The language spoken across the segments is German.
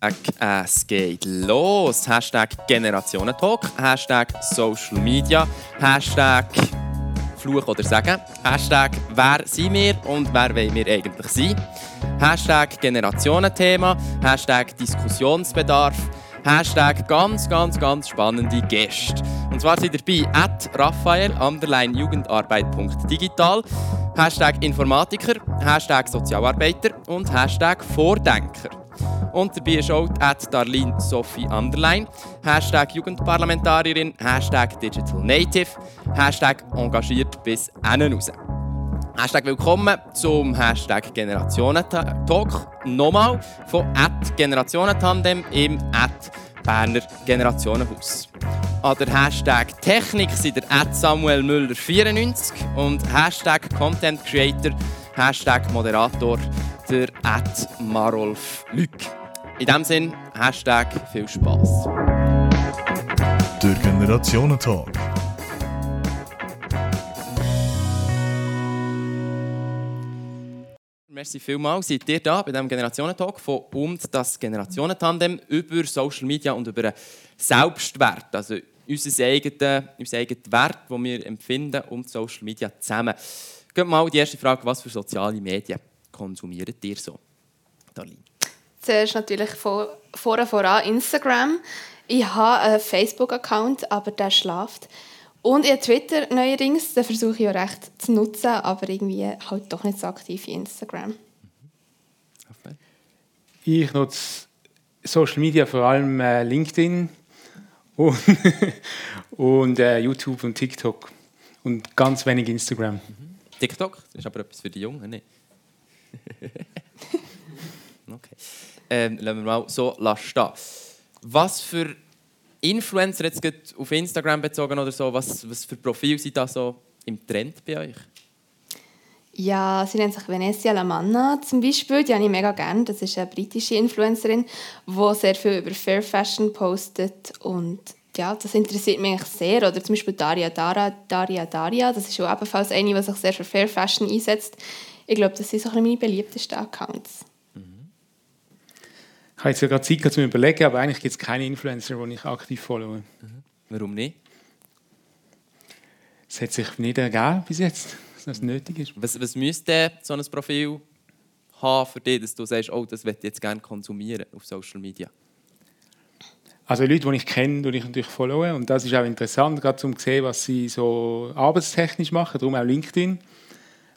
Es geht los. Hashtag Generationentalk, Hashtag Social Media, Hashtag Fluch oder Sagen, Hashtag Wer sind wir und wer wollen wir eigentlich sein, Hashtag Generationenthema, Hashtag Diskussionsbedarf, Hashtag ganz, ganz, ganz spannende Gäste. Und zwar sind dabei at Raphael, underline Jugendarbeit.digital, Hashtag Informatiker, Hashtag Sozialarbeiter. Und Hashtag Vordenker. Und dabei ist auch at Darlene Sophie Underline, Hashtag Jugendparlamentarierin, Hashtag Digital Native, Hashtag engagiert bis innen raus. Hashtag willkommen zum Hashtag Generationentalk. Nochmal von at Generationentandem im at Berner Generationenhaus. An der Hashtag Technik sind der at Samuel Müller 94 und Hashtag Content Creator, Hashtag Moderator der at Marolf Lück. In diesem Sinn, Hashtag viel Spass. Der Generationentalk. Merci vielmals, seid ihr da bei diesem Generationentalk von und das Generationentandem über Social Media und über Selbstwert, also unser eigener, unser eigener Wert, den wir empfinden und Social Media zusammen. Geht mal die erste Frage, was für soziale Medien konsumiert ihr so? Darlene. Zuerst natürlich vor, vorher voran Instagram. Ich habe einen Facebook-Account, aber der schläft. Und ich habe Twitter neuerdings, den versuche ich auch recht zu nutzen, aber irgendwie halt doch nicht so aktiv wie Instagram. Ich nutze Social Media vor allem äh, LinkedIn und, und äh, YouTube und TikTok und ganz wenig Instagram. Mhm. TikTok, das ist aber etwas für die Jungen, nicht? okay. Ähm, lassen wir mal so stehen. Was für Influencer jetzt auf Instagram bezogen oder so, was, was für Profile sind da so im Trend bei euch? Ja, sie nennt sich Venetia Lamanna zum Beispiel. Die habe ich mega gerne. Das ist eine britische Influencerin, die sehr viel über Fair Fashion postet. Und ja, das interessiert mich sehr. Oder zum Beispiel Daria Dara, Daria Daria. Das ist auch ebenfalls eine, die sich sehr für Fair Fashion einsetzt. Ich glaube, das sind so meine beliebtesten Accounts. Ich habe jetzt ja gerade Zeit zu überlegen, aber eigentlich gibt es keine Influencer, die ich aktiv folge. Mhm. Warum nicht? Es hat sich nicht ergeben bis jetzt, dass das nötig ist. Was, was müsste so ein Profil haben für dich, dass du sagst, oh, das möchte ich jetzt gerne konsumieren auf Social Media? Also Leute, die ich kenne, die ich natürlich folgen. Und das ist auch interessant, gerade um zu sehen, was sie so arbeitstechnisch machen. Darum auch LinkedIn.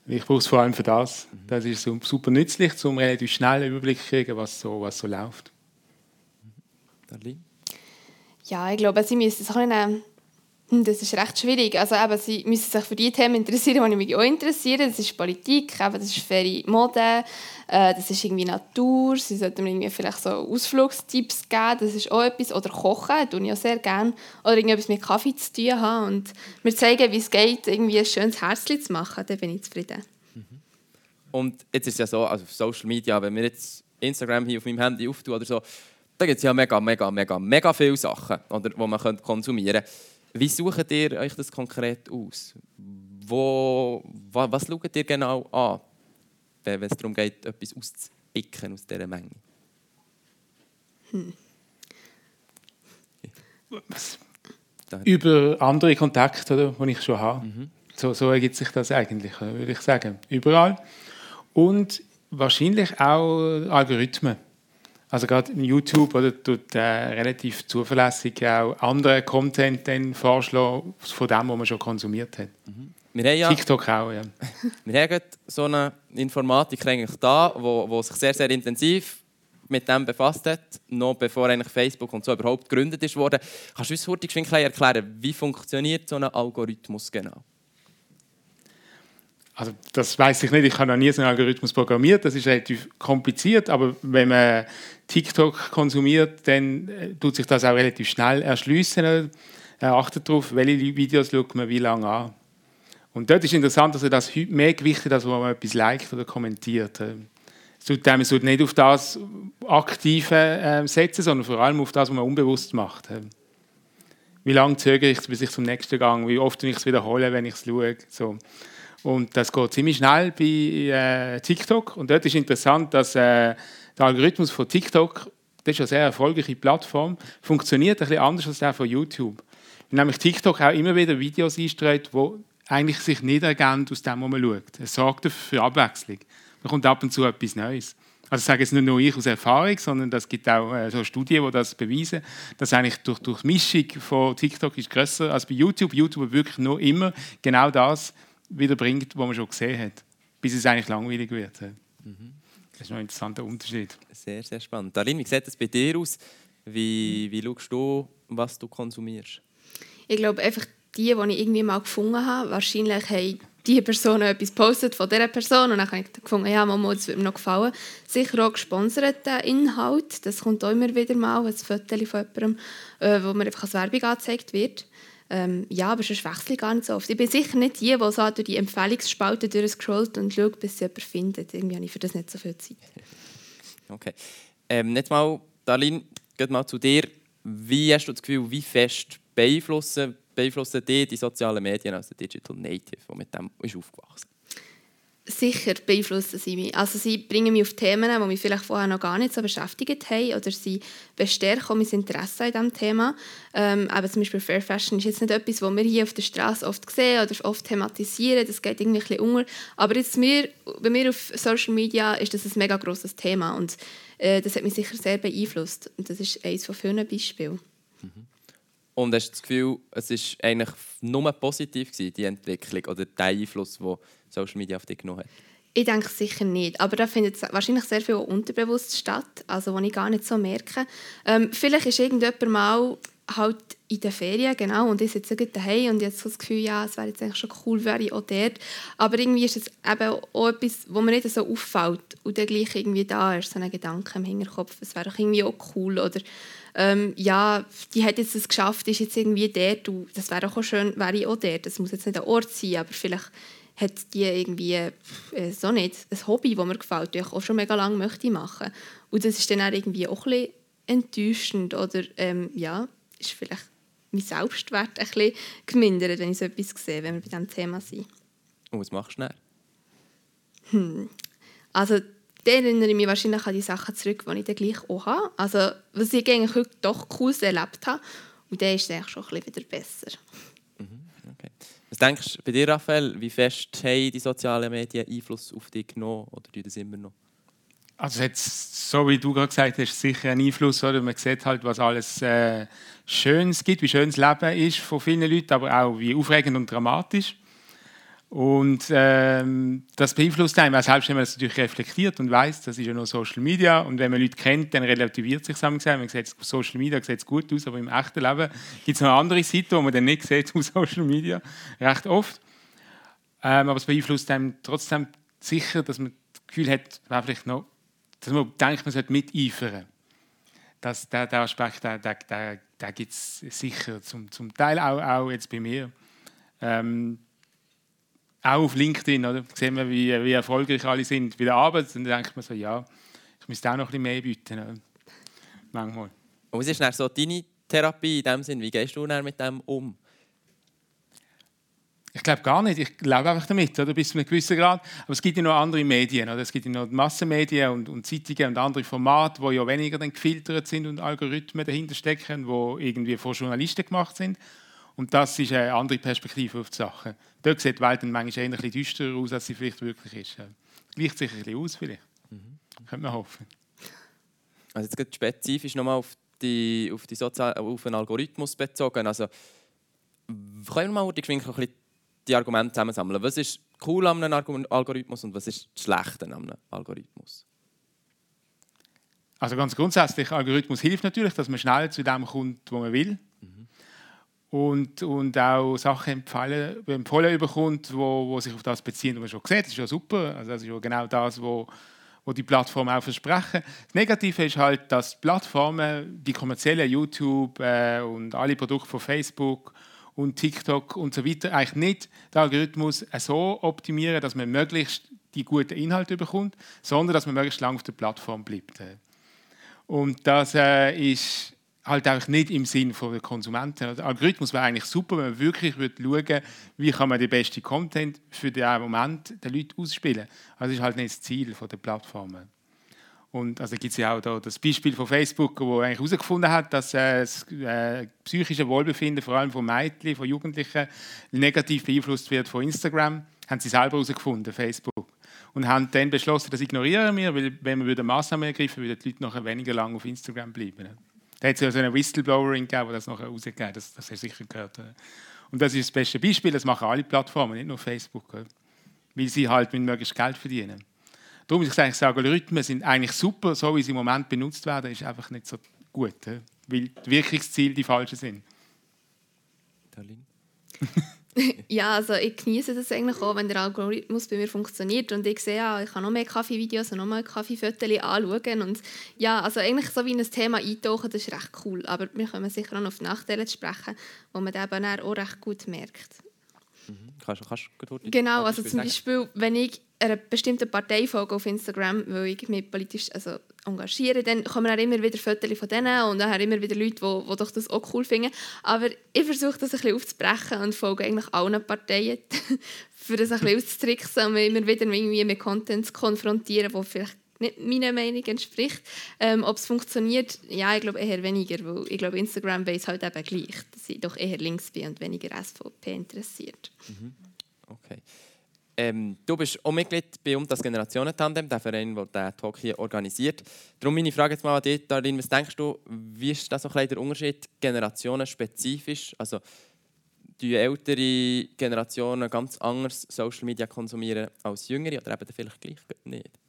Ich brauche es vor allem für das. Das ist super nützlich, um relativ schnell einen Überblick zu kriegen, was so, was so läuft. Darlene? Ja, ich glaube, Sie müssen sich ein hm, das ist recht schwierig. Also eben, sie müssen sich für die Themen interessieren, die mich auch interessieren. Das ist Politik, eben, das ist faire Mode, äh, das ist irgendwie Natur. Sie sollten mir irgendwie vielleicht so Ausflugstipps geben, das ist auch etwas. Oder Kochen, das tue ich auch sehr gerne. Oder irgendetwas mit Kaffee zu tun haben und mir zeigen, wie es geht, irgendwie ein schönes Herzchen zu machen. Dann bin ich zufrieden. Mhm. Und jetzt ist es ja so, also auf Social Media, wenn wir jetzt Instagram hier auf meinem Handy auftun oder so, da gibt es ja mega, mega, mega, mega viele Sachen, oder, die man konsumieren könnte. Wie sucht ihr euch das konkret aus? Wo, was schaut ihr genau an, wenn es darum geht, etwas auszupicken aus dieser Menge? Hm. Über andere Kontakte, die ich schon habe. Mhm. So, so ergibt sich das eigentlich, würde ich sagen. Überall. Und wahrscheinlich auch Algorithmen. Also gerade YouTube oder tut äh, relativ zuverlässig auch andere Content dann vorschlagen von dem, was man schon konsumiert hat. Mhm. Ja, TikTok auch, ja. wir haben so eine Informatik eigentlich da, wo, wo sich sehr, sehr intensiv mit dem befasst hat, noch bevor eigentlich Facebook und so überhaupt gegründet ist worden. Kannst du uns kurz erklären, wie funktioniert so ein Algorithmus genau? Also das weiß ich nicht, ich habe noch nie so einen Algorithmus programmiert, das ist relativ kompliziert, aber wenn man TikTok konsumiert, dann äh, tut sich das auch relativ schnell erschließen. Er achtet darauf, welche Videos schaut man wie lange an. Und dort ist interessant, dass er das mehr gewichtet, als wenn man etwas liked oder kommentiert. Es tut einem nicht auf das Aktive äh, setzen, sondern vor allem auf das, was man unbewusst macht. Wie lange zögere ich, bis ich zum nächsten Gang, wie oft ich es wiederhole, wenn ich es schaue. So. Und das geht ziemlich schnell bei äh, TikTok. Und dort ist interessant, dass äh, der Algorithmus von TikTok das ist eine sehr erfolgreiche Plattform, funktioniert ein bisschen anders als der von YouTube. Nämlich TikTok auch immer wieder Videos einstreut, die eigentlich sich nicht ergeben aus dem, was man schaut. Es sorgt für Abwechslung. Man kommt ab und zu etwas Neues. Also sage jetzt nicht nur ich aus Erfahrung, sondern es gibt auch äh, so Studien, die das beweisen, dass eigentlich durch, durch Mischung von TikTok ist grösser als bei YouTube. YouTube wirklich nur immer genau das wiederbringt, was man schon gesehen hat, bis es eigentlich langweilig wird. Mhm. Das ist noch ein interessanter Unterschied. Sehr, sehr spannend. Darin, wie sieht es bei dir aus? Wie, wie schaust du, was du konsumierst? Ich glaube einfach die, die ich irgendwie mal gefunden habe, wahrscheinlich haben die Person etwas postet von dieser Person und dann habe ich gefunden, ja, Mama, das würde mir noch gefallen. Sicher auch gesponserter Inhalt, das kommt auch immer wieder mal, ein Foto von jemandem, äh, wo mir einfach als Werbung angezeigt wird. Ähm, ja, aber sonst wechsle ich gar nicht so oft. Ich bin sicher nicht die, die so durch die Empfehlungsspalte durchscrollt und schaut, bis sie jemanden findet. Irgendwie habe ich für das nicht so viel Zeit. Okay. Ähm, jetzt mal, Darlene, geht mal zu dir. Wie hast du das Gefühl, wie fest beeinflussen beeinflussen die, die sozialen Medien als Digital Native, der mit dem ist aufgewachsen Sicher beeinflussen sie mich. Also sie bringen mich auf Themen, die mich vielleicht vorher noch gar nicht so beschäftigt haben oder sie bestärken mein Interesse an diesem Thema. Ähm, aber zum Beispiel Fair Fashion ist jetzt nicht etwas, was wir hier auf der Straße oft sehen oder oft thematisieren. Das geht irgendwie ein bisschen unter. Aber jetzt mir, bei mir auf Social Media ist das ein mega grosses Thema und äh, das hat mich sicher sehr beeinflusst. Und das ist eines von vielen Beispielen. Mhm. Und hast du das Gefühl, es war eigentlich nur positiv, gewesen, die Entwicklung oder der Einfluss, den Social Media auf dich genommen hat? Ich denke sicher nicht. Aber da findet wahrscheinlich sehr viel unterbewusst statt, also was ich gar nicht so merke. Ähm, vielleicht ist irgendjemand mal halt in den Ferien, genau, und ich sitze daheim und jetzt das Gefühl, ja, es wäre jetzt eigentlich schon cool, wäre ich auch dort. Aber irgendwie ist es eben auch etwas, wo mir nicht so auffällt und dann gleich irgendwie da ist, so ein Gedanke im Hinterkopf, es wäre doch irgendwie auch cool oder ähm, ja, die hat jetzt es geschafft, ist jetzt irgendwie dort, und das wäre auch schön, wäre ich auch dort. Das muss jetzt nicht ein Ort sein, aber vielleicht hat die irgendwie äh, so nicht ein Hobby, das mir gefällt, das ich auch schon mega lange möchte machen. Und das ist dann auch irgendwie auch ein bisschen enttäuschend oder ähm, ja, ist vielleicht mein Selbstwert ein bisschen gemindert, wenn ich so etwas sehe, wenn wir bei diesem Thema sind. Und was machst du dann? Hm. Also dann erinnere ich mich wahrscheinlich an die Sachen zurück, die ich dann gleich auch habe. Also, was ich eigentlich heute doch cool erlebt habe. Und dann ist es eigentlich schon ein bisschen wieder besser. Mhm, okay. Was denkst du bei dir, Raphael, wie fest haben die sozialen Medien Einfluss auf dich genommen oder tun das immer noch? Also jetzt, so wie du gerade gesagt hast, sicher einen Einfluss. Oder? Man sieht halt, was alles äh, Schönes gibt, wie schön das Leben ist von vielen Leuten, aber auch wie aufregend und dramatisch. Und ähm, das beeinflusst einem, auch selbst wenn man das natürlich reflektiert und weiß, das ist ja nur Social Media. Und wenn man Leute kennt, dann relativiert sich zusammen. Man sieht, auf Social Media sieht es gut aus, aber im echten Leben gibt es noch andere Seite, die man dann nicht sieht auf Social Media, recht oft. Ähm, aber es beeinflusst einem trotzdem sicher, dass man das Gefühl hat, vielleicht noch, dass man denkt, man sollte miteifern. Das, der, der Aspekt, der, der, der, der gibt es sicher, zum, zum Teil auch, auch jetzt bei mir. Ähm, auch auf LinkedIn, oder? sehen wir, wie, wie erfolgreich alle sind bei der Arbeit. Und dann denkt man so, ja, ich müsste auch noch ein bisschen mehr bieten. Oder? Manchmal. Und was ist dann so deine Therapie in dem Sinn? Wie gehst du dann mit dem um? Ich glaube gar nicht. Ich glaube einfach damit, oder? bis zu einem gewissen Grad. Aber es gibt ja noch andere Medien. Oder? Es gibt ja noch Massenmedien und, und Zeitungen und andere Formate, die ja weniger dann gefiltert sind und Algorithmen dahinter stecken, die irgendwie von Journalisten gemacht sind. Und das ist eine andere Perspektive auf die Sache. Dort sieht die Welt dann manchmal eher ein bisschen düsterer aus, als sie vielleicht wirklich ist. Gleicht sich ein bisschen aus, vielleicht. Mhm. Könnte man hoffen. Also jetzt geht spezifisch nochmal auf, die, auf, die Sozial auf den Algorithmus bezogen. Also, können wir mal die, ein die Argumente zusammensammeln? Was ist cool an einem Algorithmus und was ist schlecht an einem Algorithmus? Also ganz grundsätzlich, Algorithmus hilft natürlich, dass man schnell zu dem kommt, wo man will und, und auch Sachen empfehlen, empfohlen bekommt, wo, wo sich auf das beziehen, was man schon sieht. Das ist ja super. Also das ist ja genau das, wo, wo die Plattformen auch versprechen. Das Negative ist halt, dass Plattformen, die kommerziellen YouTube äh, und alle Produkte von Facebook und TikTok und so weiter eigentlich nicht den Algorithmus so optimieren, dass man möglichst die guten Inhalte bekommt, sondern dass man möglichst lange auf der Plattform bleibt. Und das äh, ist halt auch nicht im Sinn der Konsumenten. Der Algorithmus wäre eigentlich super, wenn man wirklich schauen würde, wie kann man den besten Content für den Moment den Leuten ausspielen. Also das ist halt nicht das Ziel der Plattformen. Und also gibt es ja auch da das Beispiel von Facebook, wo eigentlich herausgefunden hat, dass äh, das äh, psychische Wohlbefinden vor allem von Mädchen, von Jugendlichen negativ beeinflusst wird von Instagram. Haben sie selber herausgefunden, Facebook. Und haben dann beschlossen, das ignorieren wir, weil wenn wir Massnahmen ergreifen, würden die Leute nachher weniger lange auf Instagram bleiben. Da hat es ja so eine Whistleblowerin gegeben, die das nachher rausgegeben das, das hast du sicher gehört. Und das ist das beste Beispiel, das machen alle Plattformen, nicht nur Facebook. Weil sie halt mit möglichst Geld verdienen. Darum ist ich sage, Algorithmen sind eigentlich super, so wie sie im Moment benutzt werden, ist einfach nicht so gut, weil die Wirkungsziele die falschen sind. ja, also ich genieße das eigentlich auch, wenn der Algorithmus bei mir funktioniert und ich sehe, ja, ich kann noch mehr Kaffeevideos und noch mehr Kaffeefotos anschauen und ja, also eigentlich so wie in ein Thema eintauchen, das ist recht cool, aber wir kommen sicher auch noch auf Nachteile sprechen, wo man eben auch recht gut merkt. Mhm. Kannst, kannst du Genau, also zum Beispiel, wenn ich einer bestimmten Partei folge auf Instagram, weil ich mich politisch also, engagiere, dann kommen auch immer wieder Fotos von denen und dann immer wieder Leute, die, die doch das auch cool finden. Aber ich versuche das ein bisschen aufzubrechen und folge eigentlich allen Parteien, für das ein bisschen auszutricksen und mich immer wieder irgendwie mit Content zu konfrontieren, wo vielleicht nicht meiner Meinung entspricht. Ähm, ob es funktioniert, ja, ich glaube eher weniger, weil ich glaube, Instagram weiß halt eben gleich, dass ich doch eher links bin und weniger SVP interessiert. Mhm. Okay. Ähm, du bist auch Mitglied bei «Um das Generationentandem», der Verein, der diesen Talk hier organisiert. Darum meine Frage jetzt mal an dich, Darin, was denkst du, wie ist das so der Unterschied generationenspezifisch? Also, die ältere Generationen ganz anders Social Media konsumieren als jüngere oder eben vielleicht gleich nicht?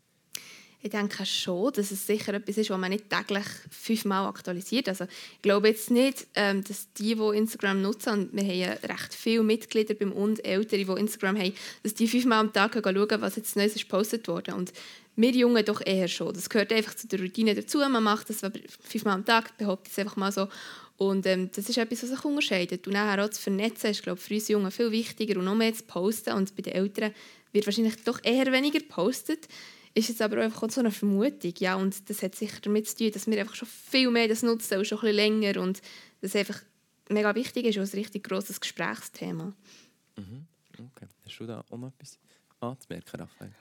Ich denke schon, dass es sicher etwas ist, was man nicht täglich fünfmal aktualisiert. Also ich glaube jetzt nicht, ähm, dass die, die Instagram nutzen, und wir haben ja recht viele Mitglieder beim und Ältere, die Instagram haben, dass die fünfmal am Tag schauen, was jetzt Neues ist gepostet wurde. Und wir Jungen doch eher schon. Das gehört einfach zu der Routine dazu. Man macht das fünfmal am Tag, behauptet es einfach mal so. Und ähm, das ist etwas, was sich unterscheidet. Und nachher auch zu vernetzen ist, glaube ich, für uns Jungen viel wichtiger und noch mehr zu posten. Und bei den Älteren wird wahrscheinlich doch eher weniger gepostet ist jetzt aber einfach so eine Vermutung. Ja, und das hat sicher damit zu tun, dass wir einfach schon viel mehr das nutzen und schon ein bisschen länger und das einfach mega wichtig ist und ein richtig grosses Gesprächsthema. Mhm. Okay. Hast du da auch noch etwas anzumerken, Raphael?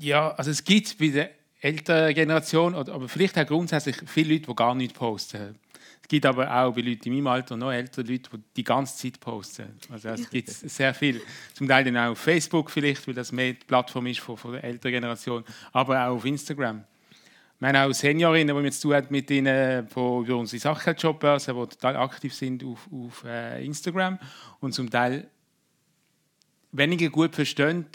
Ja, also es gibt bei der älteren Generation, aber vielleicht auch grundsätzlich viele Leute, die gar nicht posten. Es gibt aber auch bei Leuten in meinem Alter noch ältere Leute, die die ganze Zeit posten. Also es gibt sehr viel. Zum Teil dann auch auf Facebook vielleicht, weil das mehr die Plattform ist von, von der älteren Generation, aber auch auf Instagram. Wir haben auch Seniorinnen, die wir zu tun mit ihnen von über unsere Sachgeldjobbörse, die total aktiv sind auf, auf äh, Instagram und zum Teil weniger gut verstehen,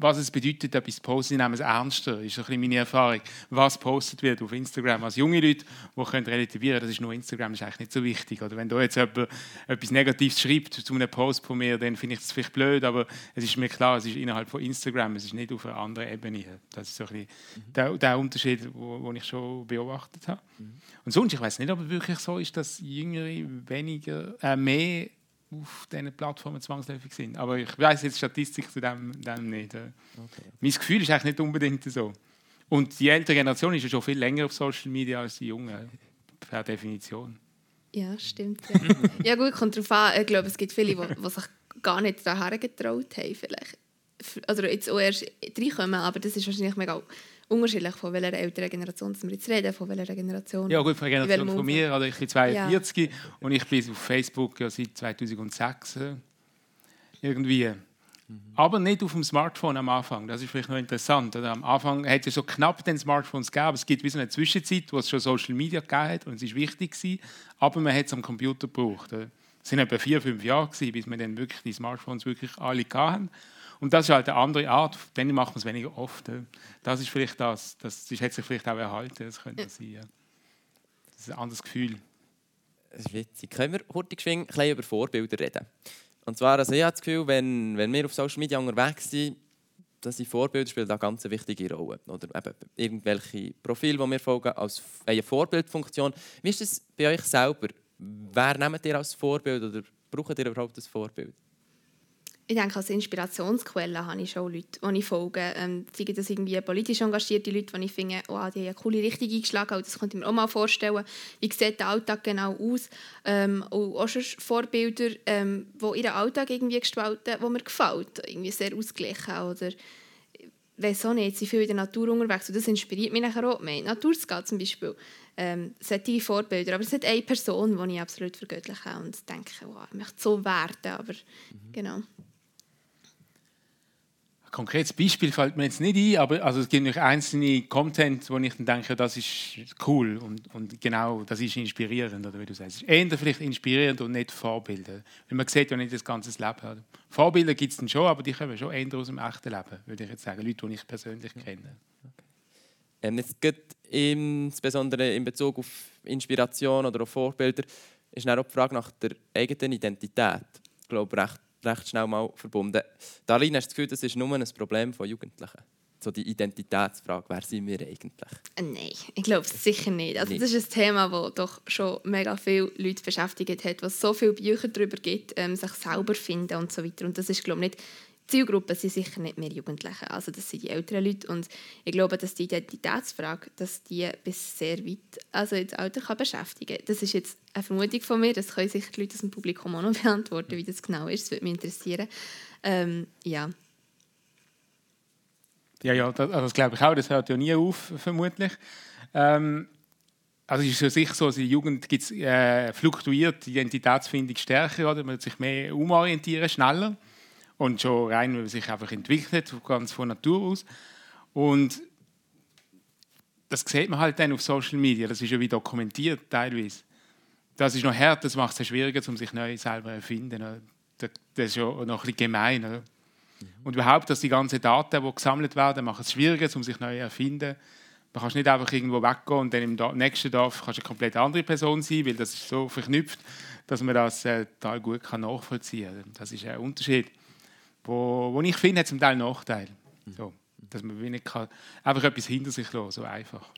was es bedeutet, etwas zu posten, nehmen es ernster. Das ist ein bisschen meine Erfahrung. Was postet wird auf Instagram. Als junge Leute, die können relativieren das ist nur Instagram, das ist eigentlich nicht so wichtig. Oder wenn da jetzt jemand etwas Negatives schreibt zu einem Post von mir, dann finde ich das vielleicht blöd, aber es ist mir klar, es ist innerhalb von Instagram, es ist nicht auf einer anderen Ebene. Das ist so ein bisschen mhm. der, der, Unterschied, den ich schon beobachtet habe. Mhm. Und sonst, ich weiß nicht, ob es wirklich so ist, dass Jüngere weniger, äh, mehr auf diesen Plattformen zwangsläufig sind. Aber ich weiß jetzt Statistik zu dem, dem nicht. Okay. Mein Gefühl ist eigentlich nicht unbedingt so. Und die ältere Generation ist ja schon viel länger auf Social Media als die junge, per Definition. Ja, stimmt. Ja, ja gut, kommt darauf an. Ich glaube, es gibt viele, die, die sich gar nicht daher getraut haben. Vielleicht. Also jetzt auch erst reinkommen, aber das ist wahrscheinlich mega unterschiedlich, von welcher älteren Generation wir jetzt reden, von welcher Generation. Ja gut, von der Generation von mir, also ich bin 42 ja. und ich bin auf Facebook ja seit 2006 äh, irgendwie. Mhm. Aber nicht auf dem Smartphone am Anfang. Das ist vielleicht noch interessant. Oder? Am Anfang hat es so knapp den Smartphones gegeben, es gibt wie so eine Zwischenzeit, wo es schon Social Media gegeben hat und es ist wichtig gewesen, aber man hat es am Computer gebraucht. Es waren etwa vier, fünf Jahre, gewesen, bis wir dann wirklich die Smartphones wirklich alle hatten. Und das ist halt eine andere Art, dann macht man es weniger oft. Das ist vielleicht das, das ist, hat sich vielleicht auch erhalten, das könnte sein. Ja. Das ist ein anderes Gefühl. Das ist witzig. Können wir heute ein bisschen über Vorbilder reden? Und zwar, also ich habe das Gefühl, wenn, wenn wir auf Social Media unterwegs sind, dass die Vorbilder spielen da ganz eine wichtige Rolle. Oder eben irgendwelche Profile, die wir folgen, als eine Vorbildfunktion. Wie ist das bei euch selber? Wer nehmt ihr als Vorbild oder braucht ihr überhaupt ein Vorbild? Ich denke, als Inspirationsquelle habe ich schon Leute, die ich folge. Ähm, sei das irgendwie politisch engagierte Leute, die ich finde, oh, die haben eine coole Richtung eingeschlagen. Und das könnte ich mir auch mal vorstellen. Wie sieht der Alltag genau aus? Ähm, und auch schon Vorbilder, ähm, die ihren Alltag irgendwie gestalten, die mir gefällt. Irgendwie sehr ausgeglichen. Oder weiß auch nicht, sie sind viel in der Natur unterwegs und das inspiriert mich nachher auch mehr. Natur zu gehen zum Beispiel, ähm, solche Vorbilder. Aber es ist eine Person, die ich absolut vergöttliche und denke, wow, ich möchte so werden, aber mhm. genau. Ein konkretes Beispiel fällt mir jetzt nicht ein, aber also es gibt noch einzelne Content, wo ich dann denke, das ist cool und, und genau, das ist inspirierend, oder wie du sagst. Eher vielleicht inspirierend und nicht Vorbilder. Weil man sieht ja nicht das ganze Leben. Vorbilder gibt es dann schon, aber die kommen schon eher aus dem echten Leben, würde ich jetzt sagen. Leute, die ich persönlich kenne. Okay. Ähm, jetzt geht insbesondere in Bezug auf Inspiration oder auf Vorbilder ist dann auch die Frage nach der eigenen Identität. Ich glaube, recht recht schnell mal verbunden. Darlene, hast du das Gefühl, das ist nur ein Problem von Jugendlichen? So die Identitätsfrage, wer sind wir eigentlich? Äh, nein, ich glaube sicher nicht. Also das ist ein Thema, das doch schon mega viele Leute beschäftigt hat, was so viele Bücher darüber gibt, ähm, sich selber finden und so weiter. Und das ist, glaube ich, nicht Zielgruppe sind sicher nicht mehr Jugendliche, also das sind die älteren Leute und ich glaube, dass die Identitätsfrage, dass die bis sehr weit also ins Alter kann beschäftigen kann. Das ist jetzt eine Vermutung von mir, das können sich die Leute aus dem Publikum auch noch beantworten, wie das genau ist, das würde mich interessieren. Ähm, ja. Ja, ja, das, also das glaube ich auch, das hört ja nie auf, vermutlich. Ähm, also es ist ja sicher so, dass in der Jugend gibt's, äh, fluktuiert die Identitätsfindung stärker, oder? man wird sich mehr umorientieren, schneller und schon rein, weil sich einfach entwickelt, ganz von Natur aus. Und das sieht man halt dann auf Social Media, das ist ja wie dokumentiert teilweise. Das ist noch hart, das macht es schwieriger, um sich neu selber zu erfinden. Das ist ja noch ein bisschen gemein. Oder? Und überhaupt, dass die ganzen Daten, die gesammelt werden, machen es schwieriger, um sich neu zu erfinden. Man kann nicht einfach irgendwo weggehen und dann im nächsten Dorf kannst du eine komplett andere Person sein, weil das ist so verknüpft, dass man das äh, total gut nachvollziehen kann. Das ist ein Unterschied wo, wo ich finde, hat zum Teil Nachteile. So, dass man nicht kann, einfach etwas hinter sich lassen so einfach.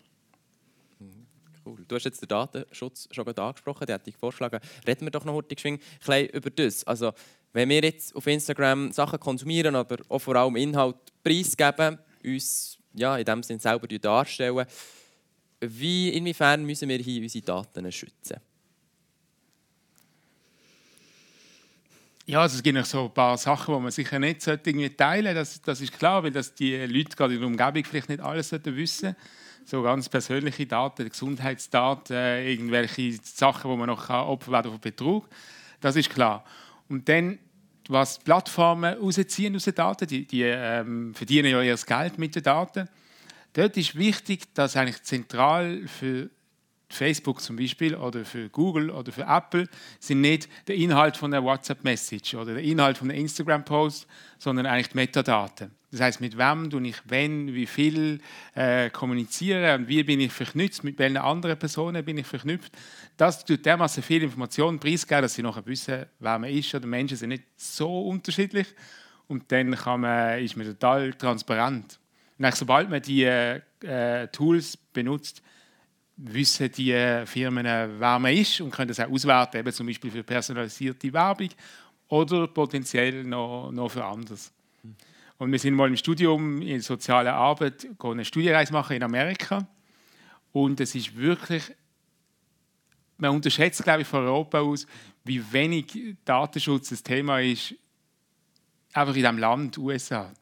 Cool. Du hast jetzt den Datenschutz schon angesprochen, der hat dich vorgeschlagen. Reden wir doch noch heute ein bisschen über das. Also, wenn wir jetzt auf Instagram Sachen konsumieren, aber auch vor allem Inhalt preisgeben, uns ja, in dem Sinne selber darstellen, wie, inwiefern müssen wir hier unsere Daten schützen? Ja, also es gibt noch so ein paar Sachen, die man sicher nicht irgendwie teilen sollte. Das, das ist klar, weil das die Leute gerade in der Umgebung vielleicht nicht alles wissen So ganz persönliche Daten, Gesundheitsdaten, äh, irgendwelche Sachen, wo man noch Opfer werden von Betrug. Das ist klar. Und dann, was Plattformen rausziehen aus den Daten, die, die ähm, verdienen ja ihr Geld mit den Daten. Dort ist wichtig, dass eigentlich zentral für Facebook zum Beispiel oder für Google oder für Apple sind nicht der Inhalt von der WhatsApp-Message oder der Inhalt von der Instagram-Post, sondern eigentlich die Metadaten. Das heißt, mit wem du ich wenn, wie viel äh, kommuniziere und wie bin ich verknüpft, mit welchen anderen Personen bin ich verknüpft. Das tut dermaßen viel Informationen preisgeben, dass sie nachher wissen, wer man ist. Oder Menschen sind nicht so unterschiedlich. Und dann man, ist man total transparent. Und sobald man die äh, Tools benutzt, wissen die Firmen, wer man ist und können das auch auswerten, eben zum Beispiel für personalisierte Werbung oder potenziell noch, noch für anderes. Und wir sind mal im Studium in sozialer Arbeit eine Studienreise machen in Amerika und es ist wirklich, man unterschätzt, glaube ich, von Europa aus, wie wenig Datenschutz das Thema ist, einfach in diesem Land, USA.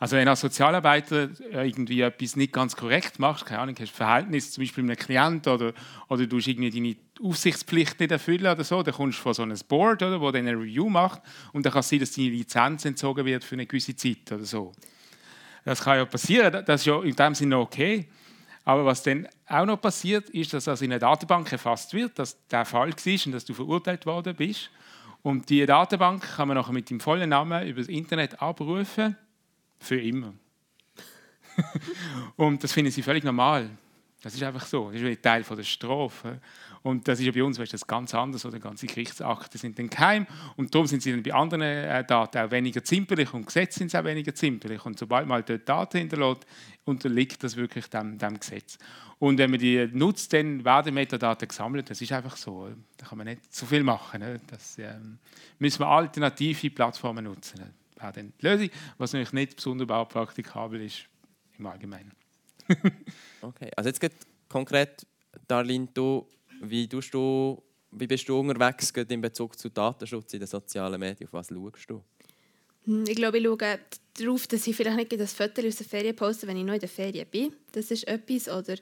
Also wenn als Sozialarbeiter irgendwie etwas nicht ganz korrekt machst, keine Ahnung, hast Verhältnis zum Beispiel mit einem Klient oder, oder du irgendwie deine Aufsichtspflicht nicht erfüllen oder so, dann kommst du von so einem Board, oder, wo dann eine Review macht und dann kann es sein, dass deine Lizenz entzogen wird für eine gewisse Zeit oder so. Das kann ja passieren, das ist ja in dem Sinne okay. Aber was dann auch noch passiert, ist, dass das in einer Datenbank erfasst wird, dass der Fall war und dass du verurteilt worden bist. Und die Datenbank kann man nachher mit dem vollen Namen über das Internet abrufen für immer. und das finden sie völlig normal. Das ist einfach so. Das ist ein Teil der Strafe. Und das ist ja bei uns weißt, das ganz anders. Oder ganze Gerichtsakte sind dann geheim. Und darum sind sie dann bei anderen äh, Daten auch weniger zimperlich. Und Gesetze sind auch weniger zimperlich. Und sobald man dort Daten hinterlässt, unterliegt das wirklich dem, dem Gesetz. Und wenn man die nutzt, dann werden Metadaten gesammelt. Das ist einfach so. Da kann man nicht so viel machen. Ne? Das ähm, müssen wir alternative Plattformen nutzen. Ne? Wäre dann die Lösung, was natürlich nicht besonders praktikabel ist im Allgemeinen. okay, also jetzt geht konkret, Darlene, du, wie, du, wie bist du unterwegs in Bezug zu Datenschutz in den sozialen Medien? Auf was schaust du? Hm, Ich glaube, ich schaue darauf, dass ich vielleicht nicht das Foto aus der Ferien poste, wenn ich noch in der Ferien bin. Das ist etwas. Oder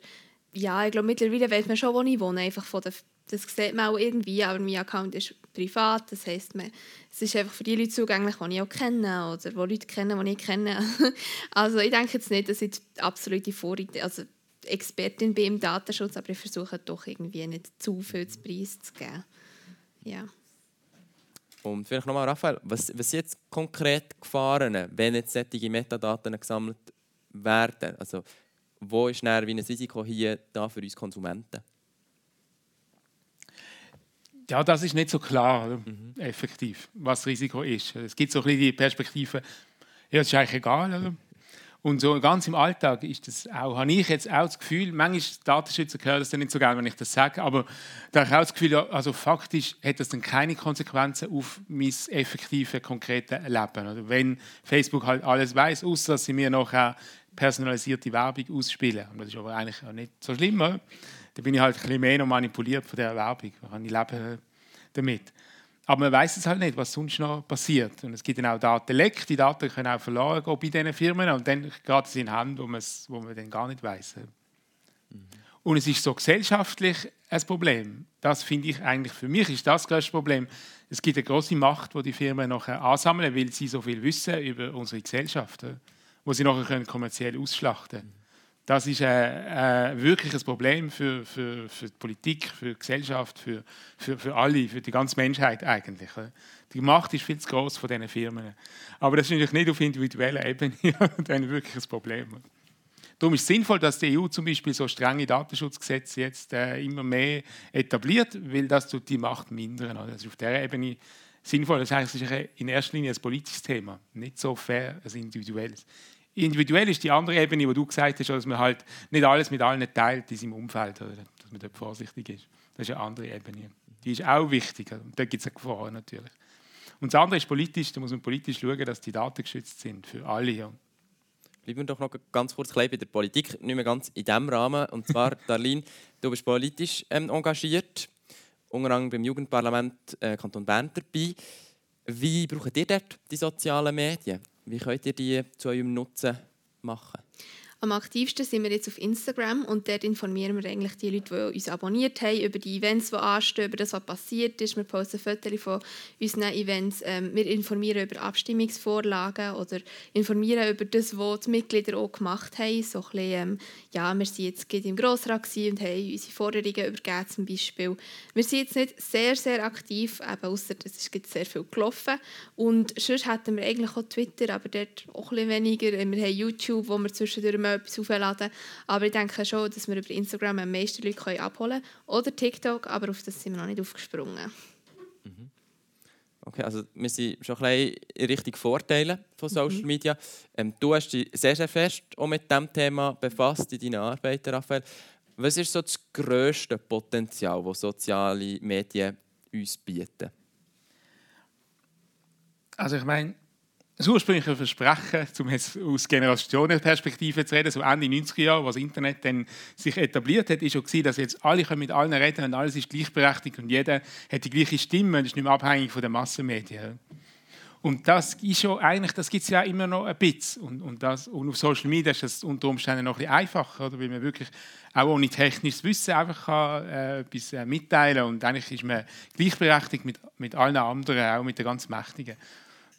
ja, ich glaube, mittlerweile weiß man schon, wo ich wohne. Einfach von der, das sieht man auch irgendwie, aber mein Account ist privat. Das heisst, man, es ist einfach für die Leute zugänglich, die ich auch kenne oder die Leute kennen, die ich kenne. also ich denke jetzt nicht, dass ich die absolute Vorreiter, also Expertin bin im Datenschutz, aber ich versuche doch irgendwie nicht zu viel zu Preis zu geben. Ja. Und vielleicht nochmal, Raphael, was, was sind jetzt konkret Gefahren, wenn jetzt solche Metadaten gesammelt werden? Also, wo ist näher wie ein Risiko hier da für uns Konsumenten? Ja, das ist nicht so klar, oder? effektiv, was das Risiko ist. Es gibt so ein bisschen die Perspektive, ja, das ist eigentlich egal. Oder? Und so ganz im Alltag ist das auch, habe ich jetzt auch das Gefühl, manchmal Datenschützer hören das dann nicht so gerne, wenn ich das sage, aber da habe ich auch das Gefühl, also faktisch hat das dann keine Konsequenzen auf mein effektive, konkrete Leben. Oder wenn Facebook halt alles weiß, außer dass sie mir nachher personalisierte Werbung ausspielen. Und das ist aber eigentlich auch nicht so schlimm. Oder? Da bin ich halt ein bisschen mehr noch manipuliert von der Werbung. Ich lebe damit. Aber man weiß es halt nicht, was sonst noch passiert. Und es gibt dann auch Datenleck. Die Daten können auch verloren gehen bei diesen Firmen. Und dann geht es in Hände, wo, wo man dann gar nicht weiß. Und es ist so gesellschaftlich ein Problem. Das finde ich eigentlich, für mich ist das, größte Problem. Es gibt eine große Macht, wo die Firmen nachher ansammeln, weil sie so viel wissen über unsere Gesellschaft, wo sie nachher können kommerziell ausschlachten können. Das ist äh, äh, wirklich ein Problem für, für, für die Politik, für die Gesellschaft, für, für, für alle, für die ganze Menschheit eigentlich. Die Macht ist viel zu groß von diesen Firmen. Aber das ist natürlich nicht auf individueller Ebene dann wirklich ein Problem. Darum ist es sinnvoll, dass die EU zum Beispiel so strenge Datenschutzgesetze jetzt äh, immer mehr etabliert, weil das tut die Macht mindern. Das ist auf dieser Ebene sinnvoll. Das heißt, es ist in erster Linie ein politisches Thema, nicht so fair ein individuelles. Individuell ist die andere Ebene, wo du gesagt hast, dass man halt nicht alles mit allen teilt in seinem Umfeld, oder? dass man dort vorsichtig ist. Das ist eine andere Ebene. Die ist auch wichtig. Und da gibt es eine Gefahr natürlich. Und das andere ist politisch. Da muss man politisch schauen, dass die Daten geschützt sind für alle. Ja. Bleiben wir doch noch ganz kurz bei der Politik, nicht mehr ganz in diesem Rahmen. Und zwar, Darlene, du bist politisch ähm, engagiert, unter anderem beim Jugendparlament äh, Kanton Bern dabei. Wie braucht ihr dort die sozialen Medien? Wie könnt ihr die zu eurem Nutzen machen? Am aktivsten sind wir jetzt auf Instagram und dort informieren wir eigentlich die Leute, die uns abonniert haben, über die Events, die anstehen, über das, was passiert ist. Wir posten Fotos von unseren Events. Ähm, wir informieren über Abstimmungsvorlagen oder informieren über das, was die Mitglieder auch gemacht haben. So ein bisschen, ähm, ja, wir waren jetzt im Grossrat und haben unsere Forderungen übergeben zum Beispiel. Wir sind jetzt nicht sehr, sehr aktiv, eben ausser es ist sehr viel gelaufen. Und sonst hätten wir eigentlich auch Twitter, aber dort auch ein bisschen weniger. Wir haben YouTube, wo wir zwischendurch mal etwas aufladen. Aber ich denke schon, dass wir über Instagram am meisten Leute abholen können. Oder TikTok, aber auf das sind wir noch nicht aufgesprungen. Okay, also wir sind schon ein bisschen in Richtung Vorteile von Social Media. Ähm, du hast dich sehr, sehr fest auch mit diesem Thema befasst in deinen Arbeiten, Raphael. Was ist so das grösste Potenzial, das soziale Medien uns bieten? Also ich meine, das ursprüngliche Versprechen, um jetzt aus Generationenperspektive zu reden, so Ende 90er Jahre, als das Internet dann sich etabliert hat, ist schon dass jetzt alle können mit allen reden und alles ist gleichberechtigt und jeder hat die gleiche Stimme und ist nicht mehr abhängig von den Massenmedien. Und das ist schon eigentlich, das gibt es ja immer noch ein bisschen. Und, und, das, und auf Social Media ist das unter Umständen noch ein bisschen einfacher, weil man wirklich auch ohne technisches Wissen einfach kann, äh, etwas äh, mitteilen kann. Und eigentlich ist man gleichberechtigt mit, mit allen anderen, auch mit den ganz Mächtigen.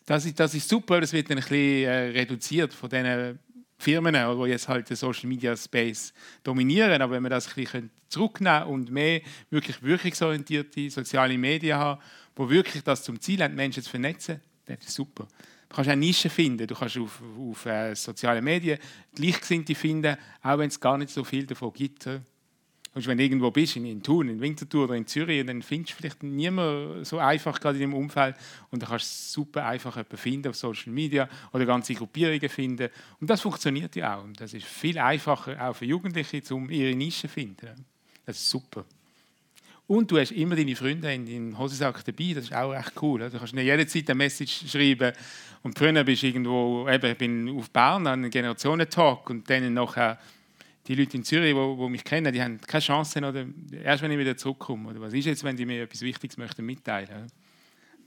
Das ist, das ist super, das wird dann ein bisschen äh, reduziert von diesen Firmen, die jetzt halt den Social Media Space dominieren. Aber wenn wir das ein bisschen zurücknehmen und mehr wirklich wirkungsorientierte soziale Medien haben, wo wirklich das zum Ziel haben, Menschen zu vernetzen, das ist super. Du kannst auch Nischen finden. Du kannst auf, auf äh, sozialen Medien Gleichgesinnte finden, auch wenn es gar nicht so viel davon gibt. Und wenn du irgendwo bist, in, Thun, in Winterthur oder in Zürich, dann findest du vielleicht niemanden so einfach gerade in dem Umfeld. Und dann kannst du super einfach jemanden finden auf Social Media oder ganze Gruppierungen finden. Und das funktioniert ja auch. Und das ist viel einfacher, auch für Jugendliche, um ihre Nische zu finden. Das ist super. Und du hast immer deine Freunde in deinem Hosensack dabei, das ist auch echt cool. Du kannst nicht jederzeit eine Message schreiben. Und früher bist du irgendwo, eben, ich bin auf Bern an einem Generationentalk und dann nachher die Leute in Zürich, die, die mich kennen, die haben keine Chance, oder erst wenn ich wieder zurückkomme. Oder was ist jetzt, wenn die mir etwas Wichtiges möchten mitteilen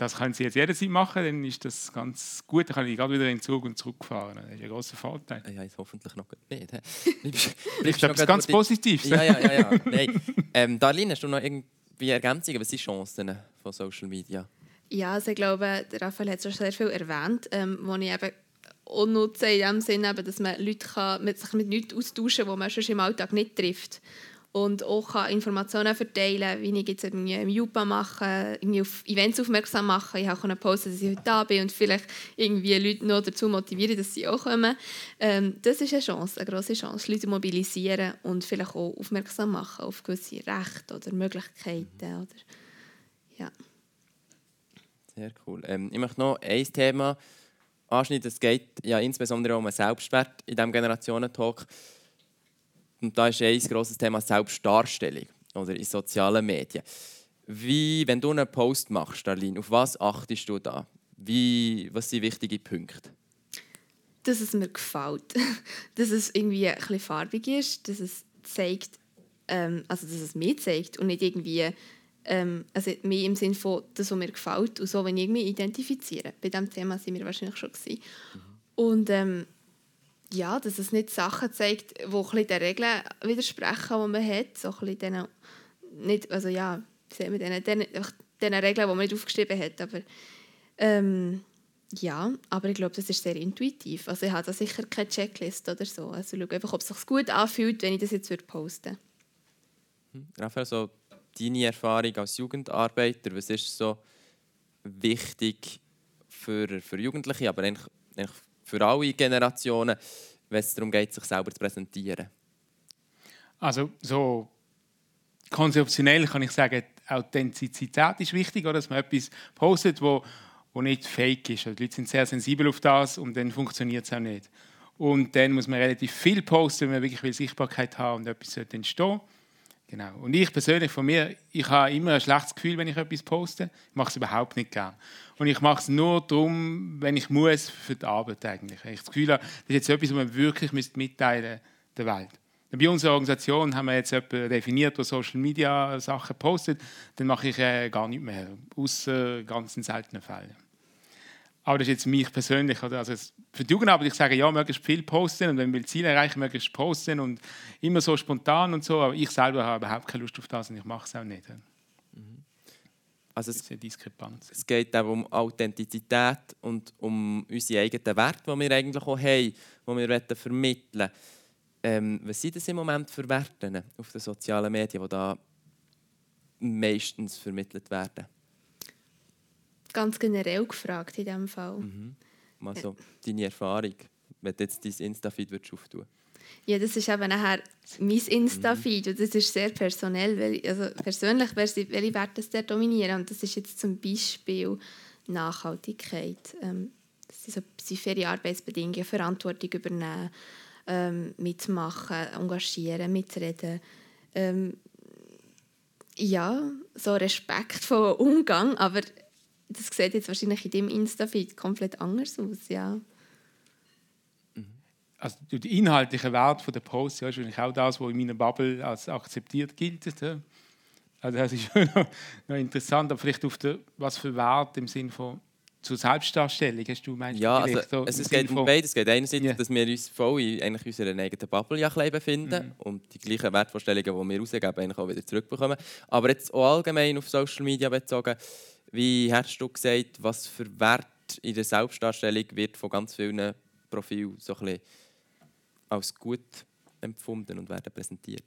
das können Sie jetzt jederzeit machen, dann ist das ganz gut. Dann kann ich gerade wieder in den Zug und zurückfahren. Das ist ein grosser Vorteil. Ja, jetzt hoffentlich noch nicht. Ich glaube, das ist ganz positiv. Ja, ja, ja. ja. Nein. Ähm, Darlene, hast du noch irgendwie Ergänzungen? Was sind die Chancen von Social Media? Ja, also ich glaube, Raphael hat schon sehr viel erwähnt, ähm, wo ich eben nutze, in dem Sinne, dass man Leute kann, mit sich mit Leuten austauschen kann, die man sonst im Alltag nicht trifft. Und auch kann Informationen verteilen, wie ich jetzt irgendwie im Jupa mache, irgendwie auf Events aufmerksam machen. Ich habe auch Post, dass ich heute da bin und vielleicht irgendwie Leute noch dazu motivieren, dass sie auch kommen. Ähm, das ist eine Chance, eine grosse Chance, Leute mobilisieren und vielleicht auch aufmerksam machen auf gewisse Rechte oder Möglichkeiten. Oder, ja. Sehr cool. Ähm, ich möchte noch ein Thema anschneiden. Es geht ja insbesondere um einen Selbstwert in diesem Generationentalk. Und da ist ein grosses Thema Selbstdarstellung oder in sozialen Medien. Wie, wenn du einen Post machst, Darlene, auf was achtest du da? Wie, was sind wichtige Punkte? Dass es mir gefällt. dass es irgendwie ein bisschen farbig ist, dass es zeigt, ähm, also dass es mir zeigt und nicht irgendwie ähm, also mehr im Sinne von das, was mir gefällt und so, wenn ich mich identifiziere. Bei diesem Thema sind wir wahrscheinlich schon gewesen. Mhm. Und ähm, ja, dass es nicht Sachen zeigt, die ein den Regeln widersprechen, die man hat. So ein denen, nicht, also ja, denen, denen, den Regeln, die man nicht aufgeschrieben hat. Aber, ähm, ja, aber ich glaube, das ist sehr intuitiv. Also ich habe da sicher keine Checklist oder so. Also ich schaue einfach, ob es sich gut anfühlt, wenn ich das jetzt posten würde. Raphael, so deine Erfahrung als Jugendarbeiter, was ist so wichtig für, für Jugendliche, aber eigentlich, eigentlich für alle Generationen, wenn es darum geht, sich selber zu präsentieren? Also so konzeptionell kann ich sagen, Authentizität ist wichtig, oder? dass man etwas postet, wo, wo nicht fake ist. Also die Leute sind sehr sensibel auf das und dann funktioniert es auch nicht. Und dann muss man relativ viel posten, wenn man wirklich Sichtbarkeit haben und etwas entstehen. Genau. Und ich persönlich von mir, ich habe immer ein schlechtes Gefühl, wenn ich etwas poste. Ich mache es überhaupt nicht gern. Und ich mache es nur darum, wenn ich muss, für die Arbeit eigentlich. Ich das Gefühl das ist jetzt etwas, was man wirklich mitteilen der Welt. Bei unserer Organisation haben wir jetzt jemanden definiert, der Social Media Sachen postet. Dann mache ich äh, gar nicht mehr, außer ganz in seltenen Fällen. Aber das ist jetzt mich persönlich. Oder? Also für die Jugendarbeit, ich sage, ja, möglichst viel posten und wenn wir Ziele erreichen, möglichst posten und immer so spontan und so. Aber ich selber habe überhaupt keine Lust auf das und ich mache es auch nicht. Mhm. Also es, Diskrepanz. es geht auch um Authentizität und um unsere eigenen Werte, die wir eigentlich auch haben, die wir vermitteln. Ähm, was sind das im Moment für Werte auf den sozialen Medien, die da meistens vermittelt werden? Ganz generell gefragt in diesem Fall. Mhm. Also deine Erfahrung, wenn du jetzt dein Insta-Feed auftun? Ja, das ist eben nachher mein Insta-Feed und das ist sehr personell, weil, also persönlich, welche Werte der dominieren? Und das ist jetzt zum Beispiel Nachhaltigkeit, ähm, das sind so faire Arbeitsbedingungen, Verantwortung übernehmen, ähm, mitmachen, engagieren, mitreden, ähm, ja, so respektvoller Umgang, aber das sieht jetzt wahrscheinlich in dem Insta-Feed komplett anders aus, ja. Mhm. Also der inhaltliche Wert der Post ja, ist wahrscheinlich auch das, was in meiner Bubble als akzeptiert gilt. Also das ist noch, noch interessant, aber vielleicht auf der, was für Wert im Sinne von zur Selbstdarstellung hast du meinst ja also, so es, geht um beides es geht einerseits yeah. dass wir uns voll in eigentlich unserer eigenen Bubble ja befinden mhm. und die gleichen Wertvorstellungen die wir rausgeben eigentlich auch wieder zurückbekommen aber jetzt auch allgemein auf Social Media bezogen wie hast du gesagt, was für Wert in der Selbstdarstellung wird von ganz vielen Profilen so ein als gut empfunden und werden präsentiert?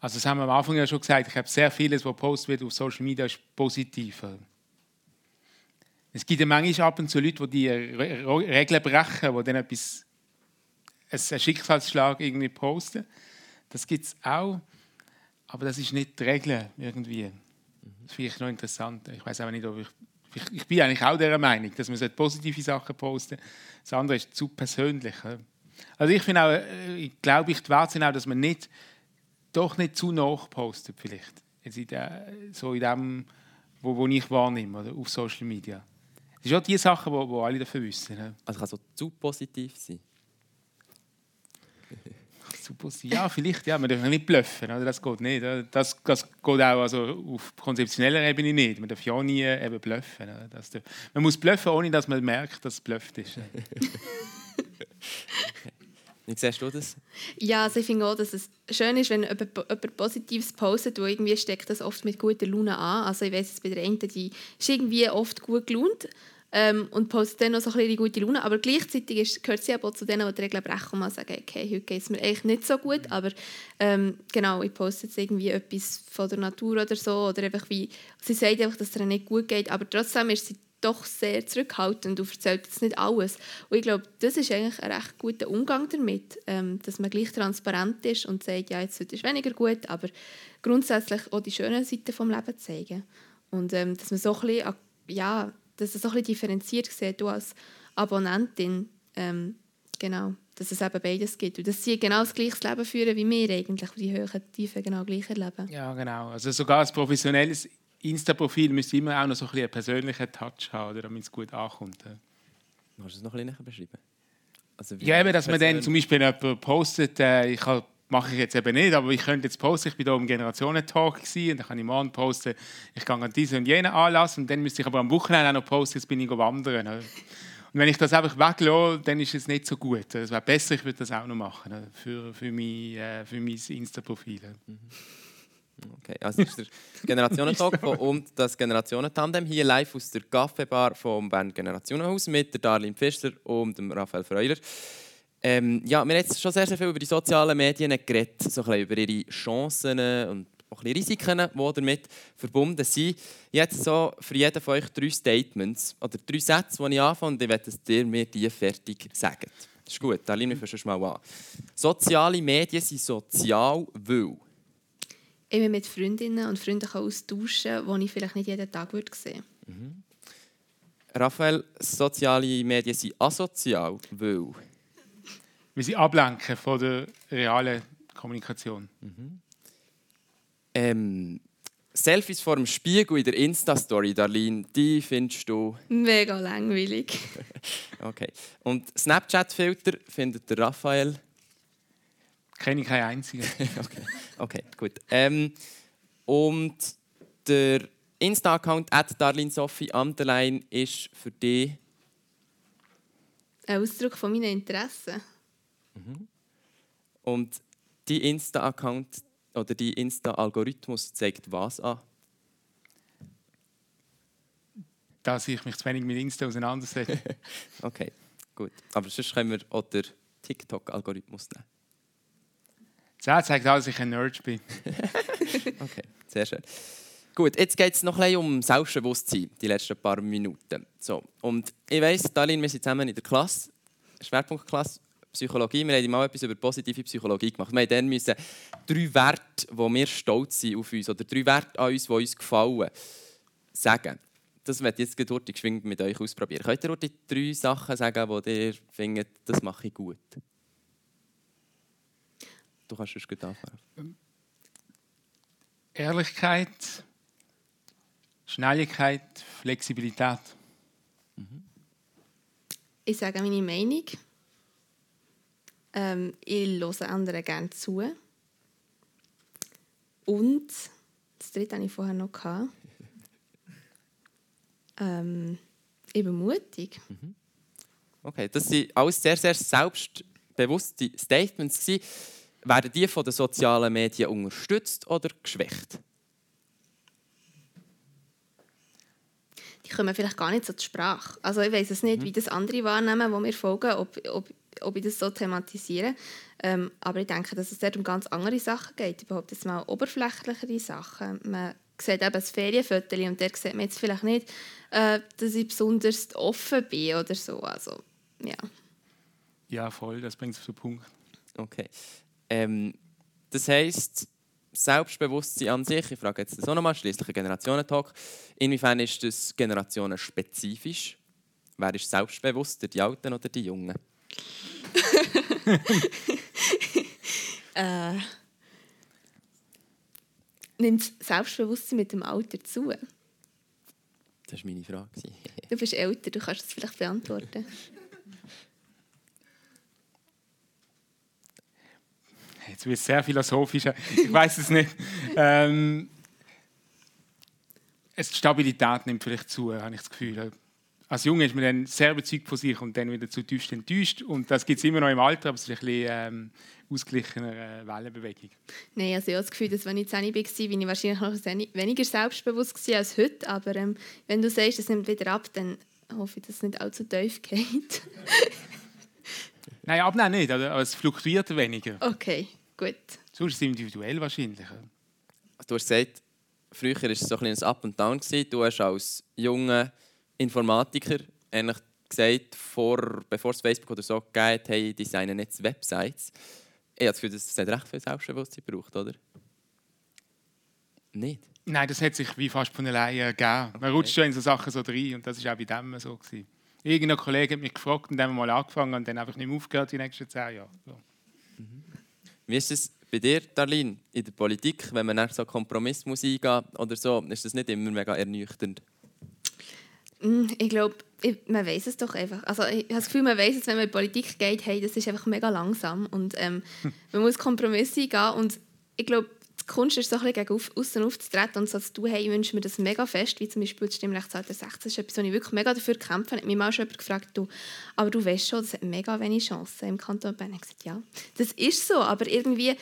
Also das haben wir am Anfang ja schon gesagt. Ich habe sehr vieles, was postet wird auf Social Media, ist positiv. Es gibt ja manchmal ab und zu Leute, die die Regeln brechen, die dann etwas, einen Schicksalsschlag irgendwie posten. Das gibt es auch, aber das ist nicht die Regel irgendwie. Das finde ich noch interessant. Ich weiß auch nicht, ob ich, ich, ich bin eigentlich auch der Meinung, dass man positive Sachen posten sollte. Das andere ist zu persönlich. Also ich finde auch, äh, ich glaube, ich sind auch, dass man nicht, doch nicht zu nach postet vielleicht. Jetzt in der, so in dem, wo, wo ich wahrnehme, oder auf Social Media. Das sind auch die Sachen, die, alle dafür wissen. Also kann so zu positiv sein? Sein. Ja, vielleicht, ja, man darf nicht bluffen, oder? das geht nicht. oder? Das, das geht auch also auf konzeptioneller Ebene nicht. Man darf ja nie eben bluffen. oder? Das darf, man muss bluffen, ohne dass man merkt, dass es blufft ist. Wie siehst du das? Ja, also ich finde auch, dass es schön ist, wenn jemand, jemand Positives postet, wo irgendwie steckt das oft mit guter Laune an. Also ich weiß jetzt bei der einen, die ist irgendwie oft gut gelaunt ähm, und postet dann noch so ein bisschen die gute Laune, aber gleichzeitig ist, gehört sie aber zu denen, die die Regeln brechen und mal sagen, okay, heute geht es mir eigentlich nicht so gut, aber ähm, genau, ich poste jetzt irgendwie etwas von der Natur oder so. Oder einfach wie, sie sagt einfach, dass es ihr nicht gut geht, aber trotzdem ist sie doch sehr zurückhaltend und erzählt jetzt nicht alles. Und ich glaube, das ist eigentlich ein recht guter Umgang damit, ähm, dass man gleich transparent ist und sagt, ja, jetzt heute ist weniger gut, aber grundsätzlich auch die schönen Seiten des Lebens zeigen. Und ähm, dass man so ein bisschen, ja, dass es so ein bisschen differenziert sieht, du als Abonnentin, ähm, genau, dass es eben beides gibt. Und dass sie genau das gleiche Leben führen wie wir eigentlich, die höheren Tiefen genau gleich erleben. Ja, genau. Also sogar als professionelles Insta-Profil müsste immer auch noch so ein bisschen einen persönlichen Touch haben, oder, damit es gut ankommt. Kannst du es noch ein bisschen beschreiben? Also Ja, eben, dass man dann zum Beispiel jemand postet, äh, ich habe mache ich jetzt eben nicht, aber ich könnte jetzt posten, ich bin hier im Generationentalk und dann kann ich morgen posten, ich gehe an diesen und jenen Anlass und dann müsste ich aber am Wochenende auch noch posten, jetzt bin ich wandern. oder? Und wenn ich das einfach weglasse, dann ist es nicht so gut. Es wäre besser, ich würde das auch noch machen oder? für, für, mein, äh, für mein Insta-Profil. Okay, also das ist der Generationentalk und das Generationentandem hier live aus der Kaffeebar vom Bern Generationenhaus mit der Darlene Pfister und dem Raphael Freuler. Ähm, ja, wir haben jetzt schon sehr, sehr viel über die sozialen Medien geredet, so ein bisschen über ihre Chancen und auch ein bisschen Risiken, die damit verbunden sind. Jetzt so für jeden von euch drei Statements oder drei Sätze, die ich anfange und ich möchte, dass ihr mir die fertig sagt. Das ist gut, Darlene, wir fangen schon mal an. Soziale Medien sind sozial, weil... Ich mich mit Freundinnen und Freunden austauschen kann, die ich vielleicht nicht jeden Tag würde sehen Raphael, soziale Medien sind asozial, weil. Weil sie ablenken von der realen Kommunikation. Ähm, Selfies vor dem Spiegel in der Insta-Story, Darlene, die findest du. Mega langweilig. Okay. Und Snapchat-Filter findet der Raphael. Kenne ich keinen einzigen. okay. okay, gut. Ähm, und der Insta-Account at Darlene Sophie Underline ist für dich. Ein Ausdruck von meinen Interessen. Und die Insta-Account oder die Insta-Algorithmus zeigt was an? dass ich mich zu wenig mit Insta auseinandersetze. Okay, gut. Aber sonst können wir auch den TikTok-Algorithmus nehmen. Das zeigt auch, dass ich ein Nerd bin. Okay, sehr schön. Gut, jetzt geht es noch ein bisschen um Selbstbewusstsein, die letzten paar Minuten. So, und ich weiss, Darlene, wir sind zusammen in der Klasse, Schwerpunktklasse Psychologie. Wir haben mal etwas über positive Psychologie gemacht. Wir haben dann müssen drei Werte, wo wir stolz sind auf uns, oder drei Werte an uns, die uns gefallen, sagen. Das werde ich jetzt durch geschwind mit euch ausprobieren. Könnt ihr die drei Sachen sagen, die ihr findet, das mache ich gut? Du kannst sonst gut anfangen. Ehrlichkeit, Schnelligkeit, Flexibilität. Ich sage meine Meinung. Ähm, ich höre anderen gerne zu. Und das dritte hatte ich vorher noch. Gehabt. Ähm, ich bin mutig. Okay, das sind alles sehr, sehr selbstbewusste Statements. Gewesen. Werden die von den sozialen Medien unterstützt oder geschwächt? Kommen vielleicht gar nicht so zur Sprache. Also ich weiß es nicht, wie das andere wahrnehmen, wo mir folgen, ob, ob, ob ich das so thematisiere. Ähm, aber ich denke, dass es dort um ganz andere Sachen geht. Ich behaupte jetzt mal oberflächlichere Sachen. Man sieht eben das Ferienfoto und der sieht man jetzt vielleicht nicht, äh, dass ich besonders offen bin oder so. Also, ja. Ja, voll, das bringt es auf den Punkt. Okay. Ähm, das heisst, Selbstbewusstsein an sich, ich frage jetzt das auch nochmal, schließlich ein Generationentalk, inwiefern ist das generationenspezifisch? Wer ist selbstbewusster, die Alten oder die Jungen? Äh, nimmt Selbstbewusstsein mit dem Alter zu? Das war meine Frage. Du bist älter, du kannst es vielleicht beantworten. Jetzt wird es sehr philosophisch. Ich weiß es nicht. Ähm, es, die Stabilität nimmt vielleicht zu, habe ich das Gefühl. Als Junge ist man dann sehr überzeugt von sich und dann wieder zu tief enttäuscht. Und das gibt es immer noch im Alter, aber es ist ein bisschen ähm, ausgeglichener äh, Wellenbewegung. Nein, also ich habe das Gefühl, dass wenn ich 10 war, war ich wahrscheinlich noch weniger selbstbewusst als heute. Aber ähm, wenn du sagst, es nimmt wieder ab, dann hoffe ich, dass es nicht allzu tief geht. Nein, abnehmen nicht, aber es fluktuiert weniger. Okay, gut. Sonst ist es individuell wahrscheinlich. Du hast gesagt, früher war es so ein, ein Up und Down. Gewesen. Du hast als junger Informatiker eigentlich gesagt, vor, bevor es Facebook oder so gegeben hey, designen jetzt Websites. Ich habe das Gefühl, dass es recht viel Selbstbewusstsein braucht, oder? Nicht? Nein, das hat sich wie fast von alleine ergeben. Man rutscht schon in so Sachen so rein und das war auch bei dem so. Gewesen. Irgendein Kollege hat mich gefragt und dann haben wir mal angefangen und dann einfach nicht mehr aufgehört die nächsten zehn Jahre. So. Mhm. Wie ist es bei dir, Darlene, in der Politik, wenn man nach so Kompromiss muss eingehen oder so, ist das nicht immer mega ernüchternd? Mm, ich glaube, man weiß es doch einfach. Also ich habe das Gefühl, man weiß es, wenn man in die Politik geht, hey, das ist einfach mega langsam und ähm, man muss Kompromisse eingehen und ich glaube, die Kunst ist so ein bisschen gegen außen aufzutreten und so zu tun, hey, ich wünsche mir das mega fest, wie zum Beispiel das Stimmrechtsalter 16, das ist etwas, wo ich wirklich mega dafür kämpfe. Hat mich mal schon jemand gefragt, du, aber du weißt schon, das hat mega wenig Chancen im Kanton Bern. Ich gesagt, ja, das ist so, aber irgendwie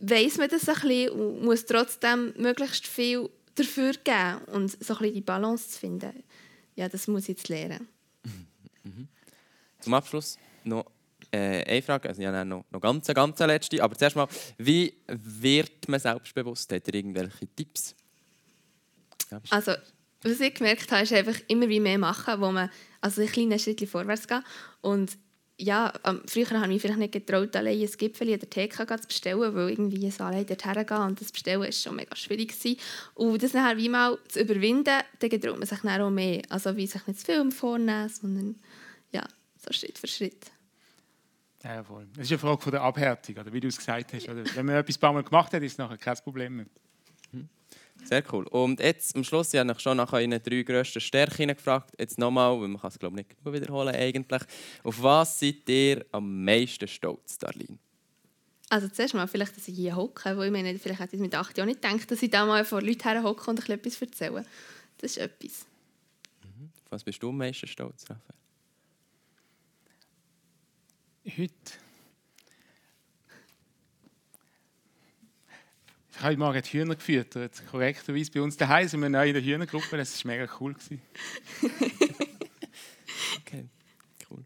weiß man das ein bisschen und muss trotzdem möglichst viel dafür geben und so ein bisschen die Balance zu finden. Ja, das muss ich jetzt lernen. Mhm. Zum Abschluss noch äh, eine Frage, also ja, noch, noch ganz, ganz letzte, aber zuerst mal, wie wird man selbstbewusst? Hat ihr irgendwelche Tipps? Also, was ich gemerkt habe, ist einfach immer wie mehr machen, wo man also ein kleines Schritt vorwärts geht und ja, ähm, früher habe ich mich vielleicht nicht getraut, allein ein Gipfel in der Theke zu bestellen, weil irgendwie so allein dorthin gehen und das Bestellen war schon mega schwierig. Gewesen. Und das nachher wie mal zu überwinden, dann traut man sich dann auch mehr. Also wie sich nicht zu viel vornehmen, sondern ja, so Schritt für Schritt. Ja, voll. Das ist eine Frage von der Abhärtung, oder wie du es gesagt hast. Oder? Wenn man etwas ein paar Mal gemacht hat, ist es nachher kein Problem mehr. Sehr cool. Und jetzt am Schluss, ich habe ich schon nach euren drei grössten Stärken gefragt. Jetzt nochmal, weil man kann es glaube ich nicht wiederholen eigentlich. Auf was seid ihr am meisten stolz, Darlene? Also zuerst mal vielleicht, dass ich hier hocke, weil ich meine, vielleicht hätte ich mit acht Jahren nicht gedacht, dass ich da mal vor Leuten her hocke und etwas erzähle. Das ist etwas. Mhm. Auf was bist du am meisten stolz, Raphael? Heute Ich habe heute Morgen die Hühner gefüttert. Korrekterweise bei uns daheim sind wir neu in der Hühnergruppe. Das war mega cool. okay, cool.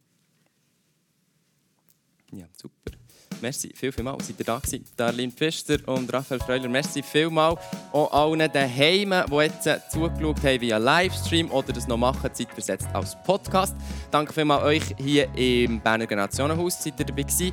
Ja, super. Merci, viel, viel mal, seid ihr da gewesen. Darlene Pfister und Raphael Freuler, merci viel mal. Auch allen daheim, die jetzt zugeschaut haben via Livestream oder das noch machen, zeitversetzt als Podcast. Danke vielmals euch hier im Berner Generationenhaus, seid ihr dabei gewesen.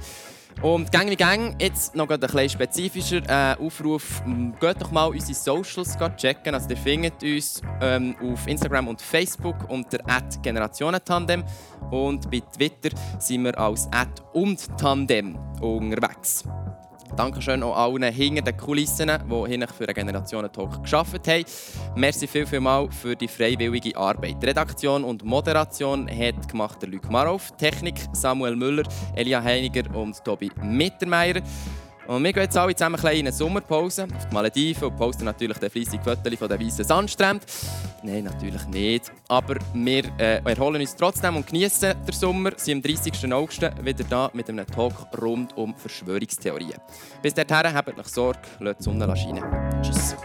Und gang wie gang, jetzt noch ein bisschen spezifischer äh, Aufruf. Geht doch mal unsere Socials checken. Also ihr findet uns ähm, auf Instagram und Facebook unter @generationentandem und bei Twitter sind wir als @und_tandem unterwegs. Dankeschön auch allen hinter den Kulissen, die hinter für den Generationen-Talk geschafft haben. Merci viel, viel mal für die freiwillige Arbeit. Redaktion und Moderation hat gemacht der Luc Marov, Technik Samuel Müller, Elia Heiniger und Tobi Mittermeier. Und wir gehen jetzt alle zusammen in eine Sommerpause auf die Malediven und posten natürlich den fleissig Fotos von den weißen Sandstränden. Nein, natürlich nicht. Aber wir äh, erholen uns trotzdem und genießen den Sommer. Wir sind am 30. August wieder da mit einem Talk rund um Verschwörungstheorien. Bis dahin, habt euch Sorge, lasst die Sonne scheinen. Tschüss.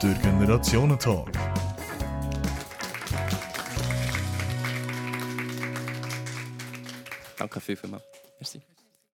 Der Generationentalk. Danke vielmals. Merci.